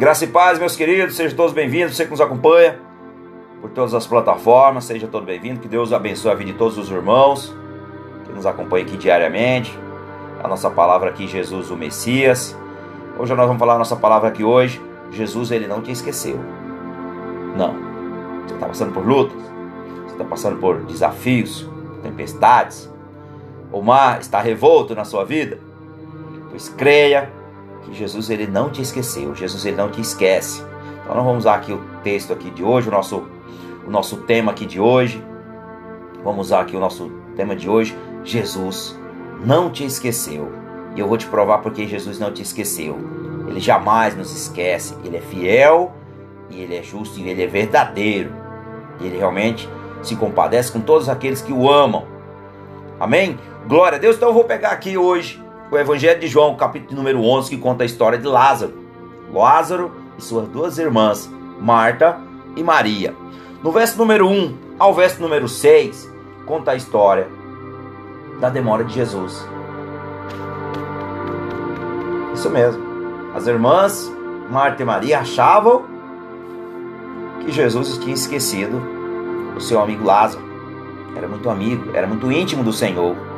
Graça e paz, meus queridos, sejam todos bem-vindos. Você que nos acompanha por todas as plataformas, seja todo bem-vindo. Que Deus abençoe a vida de todos os irmãos que nos acompanham aqui diariamente. A nossa palavra aqui, Jesus, o Messias. Hoje nós vamos falar a nossa palavra aqui hoje. Jesus, ele não te esqueceu. Não. Você está passando por lutas, você está passando por desafios, tempestades. O mar está revolto na sua vida. Pois creia que Jesus ele não te esqueceu, Jesus ele não te esquece. Então nós vamos usar aqui o texto aqui de hoje, o nosso, o nosso tema aqui de hoje. Vamos usar aqui o nosso tema de hoje. Jesus não te esqueceu. E eu vou te provar porque Jesus não te esqueceu. Ele jamais nos esquece. Ele é fiel e ele é justo e ele é verdadeiro. E ele realmente se compadece com todos aqueles que o amam. Amém? Glória a Deus. Então eu vou pegar aqui hoje o Evangelho de João, capítulo número 11, que conta a história de Lázaro. Lázaro e suas duas irmãs, Marta e Maria. No verso número 1 ao verso número 6, conta a história da demora de Jesus. Isso mesmo. As irmãs Marta e Maria achavam que Jesus tinha esquecido o seu amigo Lázaro. Era muito amigo, era muito íntimo do Senhor.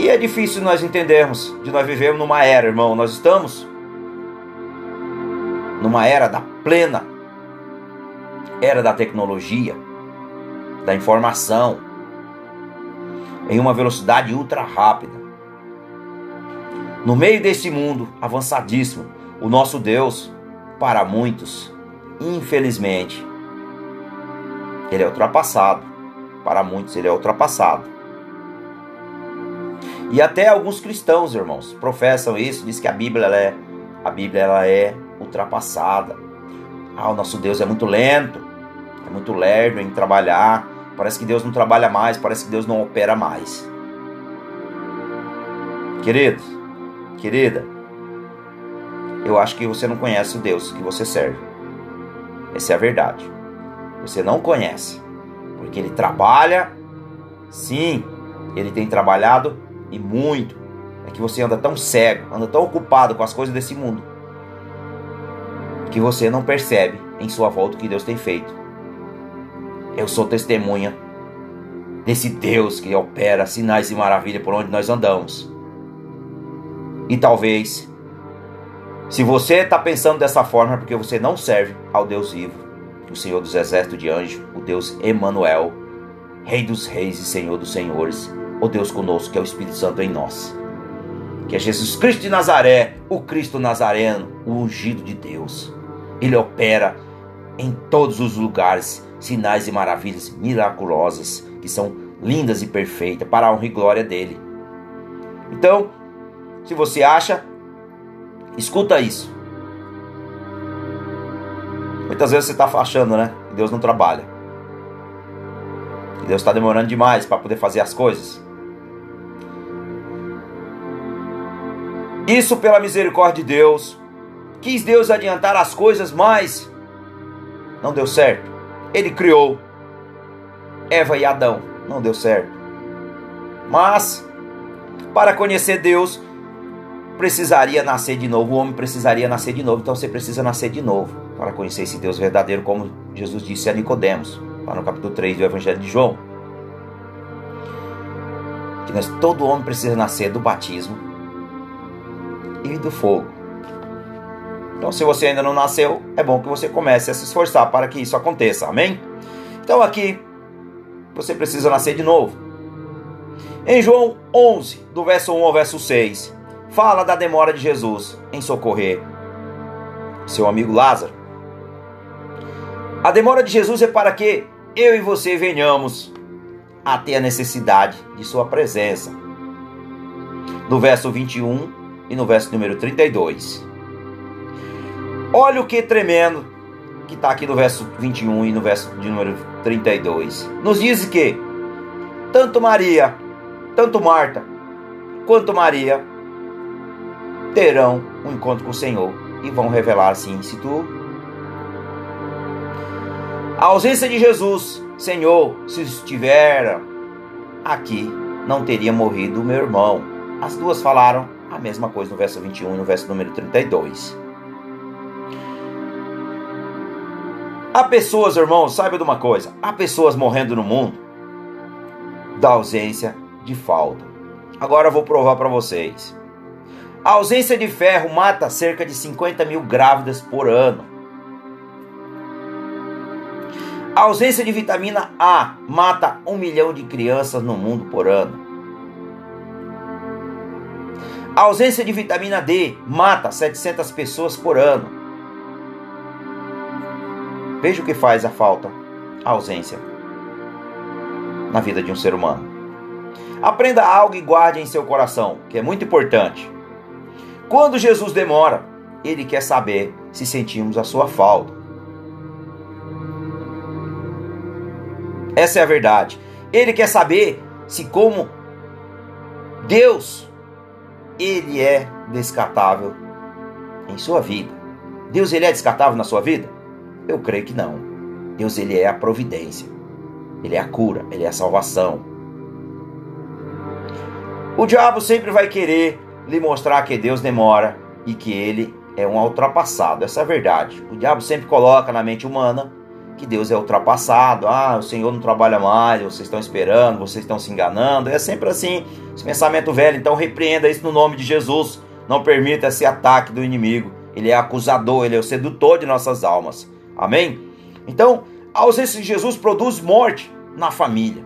E é difícil nós entendermos de nós vivemos numa era, irmão. Nós estamos numa era da plena era da tecnologia, da informação, em uma velocidade ultra rápida. No meio desse mundo avançadíssimo, o nosso Deus, para muitos, infelizmente, ele é ultrapassado. Para muitos, ele é ultrapassado. E até alguns cristãos, irmãos, professam isso, diz que a Bíblia ela é a Bíblia ela é ultrapassada. Ah, o nosso Deus é muito lento, é muito lerdo em trabalhar. Parece que Deus não trabalha mais, parece que Deus não opera mais. Queridos, querida, eu acho que você não conhece o Deus que você serve. Essa é a verdade. Você não conhece, porque ele trabalha, sim, ele tem trabalhado e muito. É que você anda tão cego, anda tão ocupado com as coisas desse mundo, que você não percebe em sua volta o que Deus tem feito. Eu sou testemunha desse Deus que opera sinais e maravilhas por onde nós andamos. E talvez, se você está pensando dessa forma, é porque você não serve ao Deus vivo, o Senhor dos exércitos de anjos, o Deus Emanuel, Rei dos reis e Senhor dos senhores, o Deus conosco, que é o Espírito Santo em nós. Que é Jesus Cristo de Nazaré, o Cristo Nazareno, o ungido de Deus. Ele opera em todos os lugares sinais e maravilhas miraculosas, que são lindas e perfeitas, para a honra e glória dele. Então, se você acha, escuta isso. Muitas vezes você está achando, né? Que Deus não trabalha. Que Deus está demorando demais para poder fazer as coisas. Isso pela misericórdia de Deus. Quis Deus adiantar as coisas, mas não deu certo. Ele criou Eva e Adão, não deu certo. Mas para conhecer Deus, precisaria nascer de novo. O homem precisaria nascer de novo. Então você precisa nascer de novo para conhecer esse Deus verdadeiro, como Jesus disse a Nicodemos, lá no capítulo 3 do Evangelho de João. Que nós, todo homem precisa nascer do batismo e do fogo. Então, se você ainda não nasceu, é bom que você comece a se esforçar para que isso aconteça. Amém? Então, aqui você precisa nascer de novo. Em João 11, do verso 1 ao verso 6, fala da demora de Jesus em socorrer seu amigo Lázaro. A demora de Jesus é para que eu e você venhamos a ter a necessidade de sua presença. No verso 21 e no verso número 32. Olha o que tremendo que está aqui no verso 21 e no verso de número 32. Nos diz que tanto Maria, tanto Marta, quanto Maria terão um encontro com o Senhor e vão revelar assim: se tu. A ausência de Jesus, Senhor, se estiver aqui, não teria morrido o meu irmão. As duas falaram A mesma coisa no verso 21 e no verso número 32. Há pessoas, irmãos, saiba de uma coisa: há pessoas morrendo no mundo da ausência de falta. Agora eu vou provar para vocês. A ausência de ferro mata cerca de 50 mil grávidas por ano. A ausência de vitamina A mata um milhão de crianças no mundo por ano. A ausência de vitamina D mata 700 pessoas por ano. Veja o que faz a falta, a ausência, na vida de um ser humano. Aprenda algo e guarde em seu coração, que é muito importante. Quando Jesus demora, ele quer saber se sentimos a sua falta. Essa é a verdade. Ele quer saber se como Deus ele é descartável em sua vida. Deus ele é descartável na sua vida? Eu creio que não. Deus ele é a providência. Ele é a cura, ele é a salvação. O diabo sempre vai querer lhe mostrar que Deus demora e que ele é um ultrapassado. Essa é a verdade. O diabo sempre coloca na mente humana que Deus é ultrapassado. Ah, o Senhor não trabalha mais, vocês estão esperando, vocês estão se enganando. É sempre assim, esse pensamento velho. Então repreenda isso no nome de Jesus. Não permita esse ataque do inimigo. Ele é acusador, ele é o sedutor de nossas almas. Amém? Então, a ausência de Jesus produz morte na família.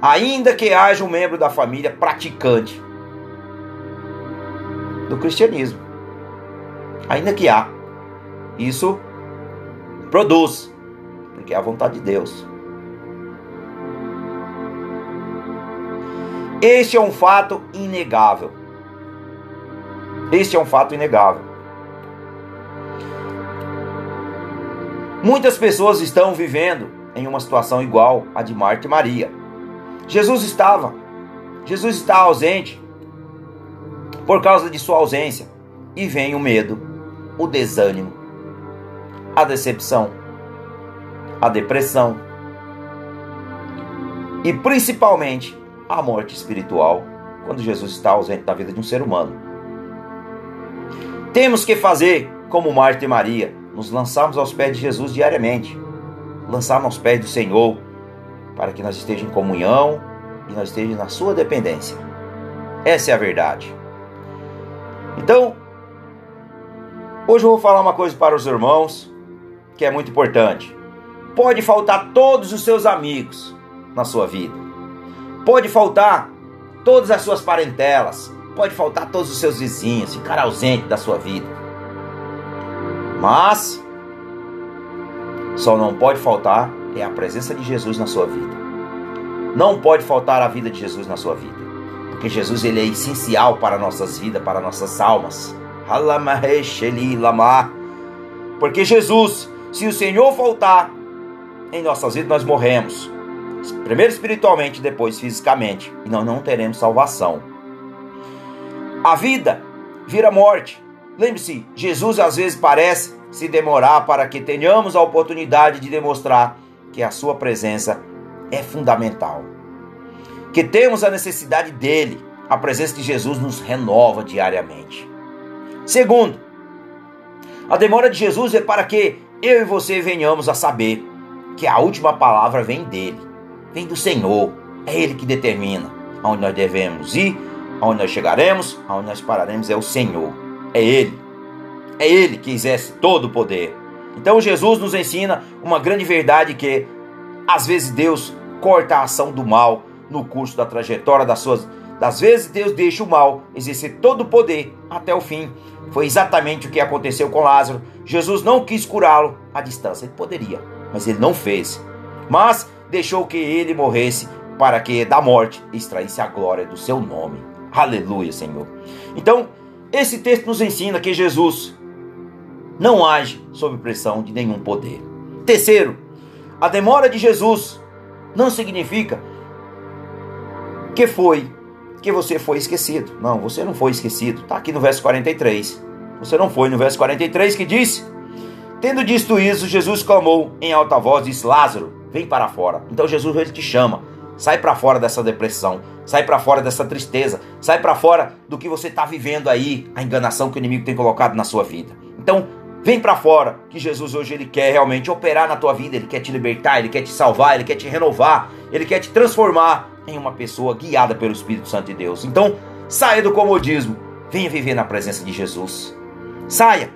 Ainda que haja um membro da família praticante do cristianismo. Ainda que há. Isso Produz, porque é a vontade de Deus. Este é um fato inegável. Este é um fato inegável. Muitas pessoas estão vivendo em uma situação igual à de Marta e Maria. Jesus estava, Jesus está ausente por causa de sua ausência e vem o medo, o desânimo, a decepção, a depressão e principalmente a morte espiritual quando Jesus está ausente da vida de um ser humano. Temos que fazer como Marta e Maria, nos lançarmos aos pés de Jesus diariamente, lançarmos aos pés do Senhor, para que nós estejamos em comunhão e nós estejamos na sua dependência. Essa é a verdade. Então, hoje eu vou falar uma coisa para os irmãos que é muito importante. Pode faltar todos os seus amigos na sua vida. Pode faltar todas as suas parentelas. Pode faltar todos os seus vizinhos, ficar ausente da sua vida. Mas só não pode faltar é a presença de Jesus na sua vida. Não pode faltar a vida de Jesus na sua vida. Porque Jesus ele é essencial para nossas vidas, para nossas almas. Porque Jesus se o Senhor voltar em nossas vidas, nós morremos. Primeiro espiritualmente, depois fisicamente. E nós não teremos salvação. A vida vira morte. Lembre-se, Jesus às vezes parece se demorar para que tenhamos a oportunidade de demonstrar que a sua presença é fundamental. Que temos a necessidade dele. A presença de Jesus nos renova diariamente. Segundo, a demora de Jesus é para que eu e você venhamos a saber que a última palavra vem dele, vem do Senhor. É ele que determina aonde nós devemos ir, aonde nós chegaremos, aonde nós pararemos. É o Senhor, é ele. É ele que exerce todo o poder. Então Jesus nos ensina uma grande verdade que às vezes Deus corta a ação do mal no curso da trajetória das suas das vezes Deus deixa o mal exercer todo o poder até o fim. Foi exatamente o que aconteceu com Lázaro. Jesus não quis curá-lo à distância. Ele poderia, mas ele não fez. Mas deixou que ele morresse para que da morte extraísse a glória do seu nome. Aleluia, Senhor. Então, esse texto nos ensina que Jesus não age sob pressão de nenhum poder. Terceiro, a demora de Jesus não significa que foi que você foi esquecido. Não, você não foi esquecido. Está aqui no verso 43. Você não foi no verso 43 que diz: Tendo dito isso, Jesus clamou em alta voz, disse: Lázaro, vem para fora. Então Jesus ele te chama. Sai para fora dessa depressão, sai para fora dessa tristeza, sai para fora do que você está vivendo aí, a enganação que o inimigo tem colocado na sua vida. Então, vem para fora, que Jesus hoje ele quer realmente operar na tua vida, ele quer te libertar, ele quer te salvar, ele quer te renovar, ele quer te transformar em uma pessoa guiada pelo Espírito Santo de Deus. Então, saia do comodismo, venha viver na presença de Jesus. Saia.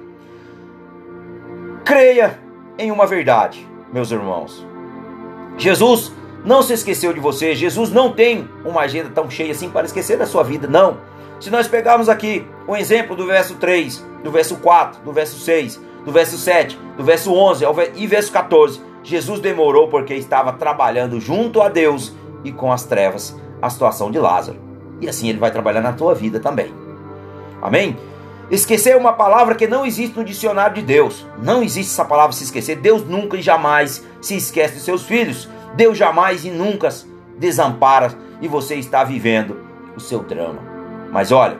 Creia em uma verdade, meus irmãos. Jesus não se esqueceu de você. Jesus não tem uma agenda tão cheia assim para esquecer da sua vida, não. Se nós pegarmos aqui o exemplo do verso 3, do verso 4, do verso 6, do verso 7, do verso 11 e verso 14, Jesus demorou porque estava trabalhando junto a Deus e com as trevas a situação de Lázaro. E assim ele vai trabalhar na tua vida também. Amém? Esquecer é uma palavra que não existe no dicionário de Deus. Não existe essa palavra se esquecer. Deus nunca e jamais se esquece de seus filhos. Deus jamais e nunca desampara e você está vivendo o seu drama. Mas olha,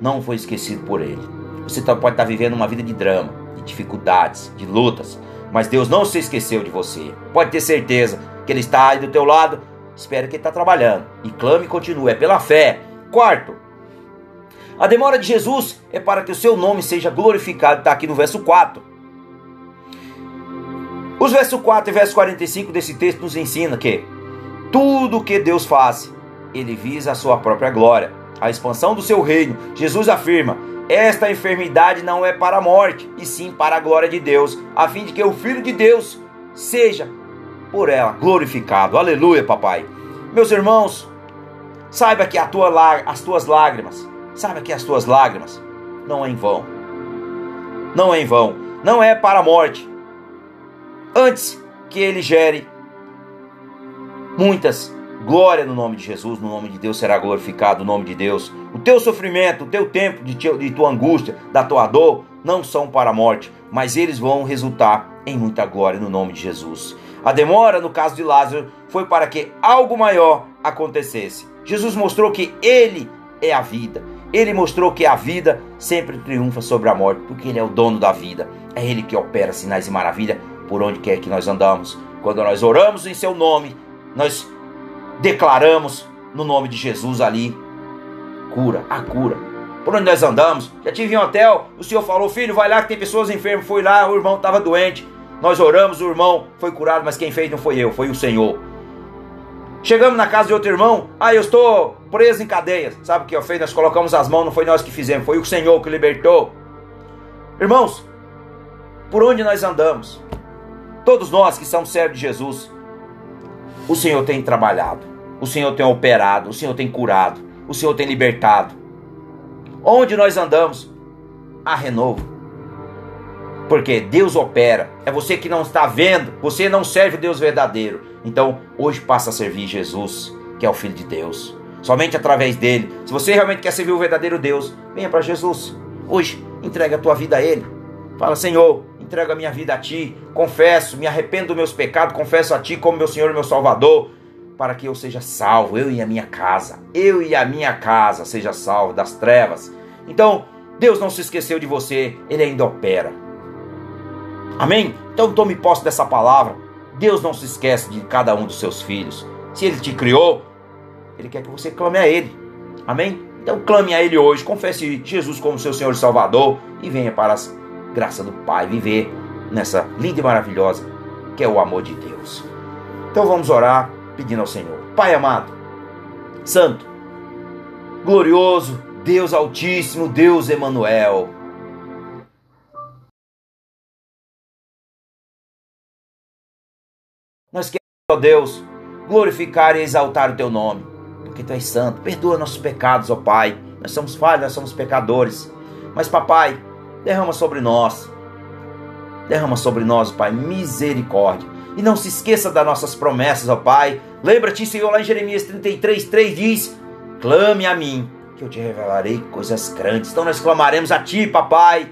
não foi esquecido por Ele. Você tá, pode estar vivendo uma vida de drama, de dificuldades, de lutas, mas Deus não se esqueceu de você. Pode ter certeza que Ele está aí do teu lado. Espero que Ele está trabalhando. E clame e continue. É pela fé. Quarto, a demora de Jesus é para que o seu nome seja glorificado. Está aqui no verso 4. Os versos 4 e verso 45 desse texto nos ensina que tudo que Deus faz, ele visa a sua própria glória, a expansão do seu reino. Jesus afirma: esta enfermidade não é para a morte, e sim para a glória de Deus, a fim de que o Filho de Deus seja por ela glorificado. Aleluia, papai. Meus irmãos, saiba que tua, as tuas lágrimas, saiba que as tuas lágrimas não é em vão. Não é em vão. Não é para a morte, antes que ele gere muitas. Glória no nome de Jesus, no nome de Deus será glorificado o nome de Deus. O teu sofrimento, o teu tempo de, de tua angústia, da tua dor, não são para a morte, mas eles vão resultar em muita glória no nome de Jesus. A demora, no caso de Lázaro, foi para que algo maior acontecesse. Jesus mostrou que Ele é a vida. Ele mostrou que a vida sempre triunfa sobre a morte, porque Ele é o dono da vida. É Ele que opera sinais e maravilha por onde quer que nós andamos. Quando nós oramos em seu nome, nós declaramos no nome de Jesus ali cura, a cura. Por onde nós andamos, já tive em um hotel, o senhor falou, filho, vai lá que tem pessoas enfermas. Foi lá, o irmão estava doente. Nós oramos, o irmão foi curado, mas quem fez não foi eu, foi o Senhor. Chegamos na casa de outro irmão, ah, eu estou preso em cadeias. Sabe o que eu fiz? Nós colocamos as mãos, não foi nós que fizemos, foi o Senhor que libertou. Irmãos, por onde nós andamos, Todos nós que somos servos de Jesus, o Senhor tem trabalhado, o Senhor tem operado, o Senhor tem curado, o Senhor tem libertado. Onde nós andamos, há renovo. Porque Deus opera. É você que não está vendo, você não serve o Deus verdadeiro. Então, hoje passa a servir Jesus, que é o Filho de Deus. Somente através dele. Se você realmente quer servir o verdadeiro Deus, venha para Jesus. Hoje, entrega a tua vida a Ele. Fala, Senhor, entrego a minha vida a Ti, confesso, me arrependo dos meus pecados, confesso a Ti como meu Senhor e meu Salvador, para que eu seja salvo, eu e a minha casa, eu e a minha casa seja salvo das trevas. Então, Deus não se esqueceu de você, Ele ainda opera. Amém? Então tome posse dessa palavra. Deus não se esquece de cada um dos seus filhos. Se Ele te criou, Ele quer que você clame a Ele. Amém? Então clame a Ele hoje, confesse Jesus como seu Senhor e Salvador e venha para as graça do Pai, viver nessa linda e maravilhosa que é o amor de Deus. Então vamos orar pedindo ao Senhor. Pai amado, Santo, glorioso, Deus Altíssimo, Deus Emanuel. Nós queremos, ó Deus, glorificar e exaltar o teu nome, porque tu és santo. Perdoa nossos pecados, ó Pai. Nós somos falhos, nós somos pecadores. Mas, papai, derrama sobre nós. Derrama sobre nós, Pai, misericórdia. E não se esqueça das nossas promessas, ó Pai. Lembra-te, Senhor, lá em Jeremias 33, 3 diz: Clame a mim, que eu te revelarei coisas grandes. Então nós clamaremos a Ti, Papai,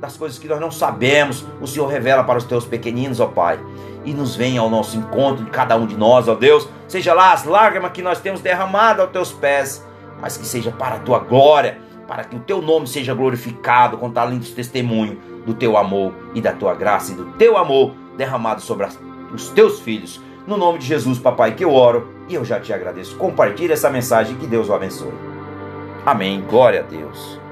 das coisas que nós não sabemos. O Senhor revela para os teus pequeninos, ó Pai. E nos venha ao nosso encontro de cada um de nós, ó Deus. Seja lá as lágrimas que nós temos derramado aos teus pés, mas que seja para a tua glória para que o teu nome seja glorificado com talentos testemunho do teu amor e da tua graça e do teu amor derramado sobre os teus filhos. No nome de Jesus, papai, que eu oro e eu já te agradeço. Compartilhe essa mensagem que Deus o abençoe. Amém. Glória a Deus.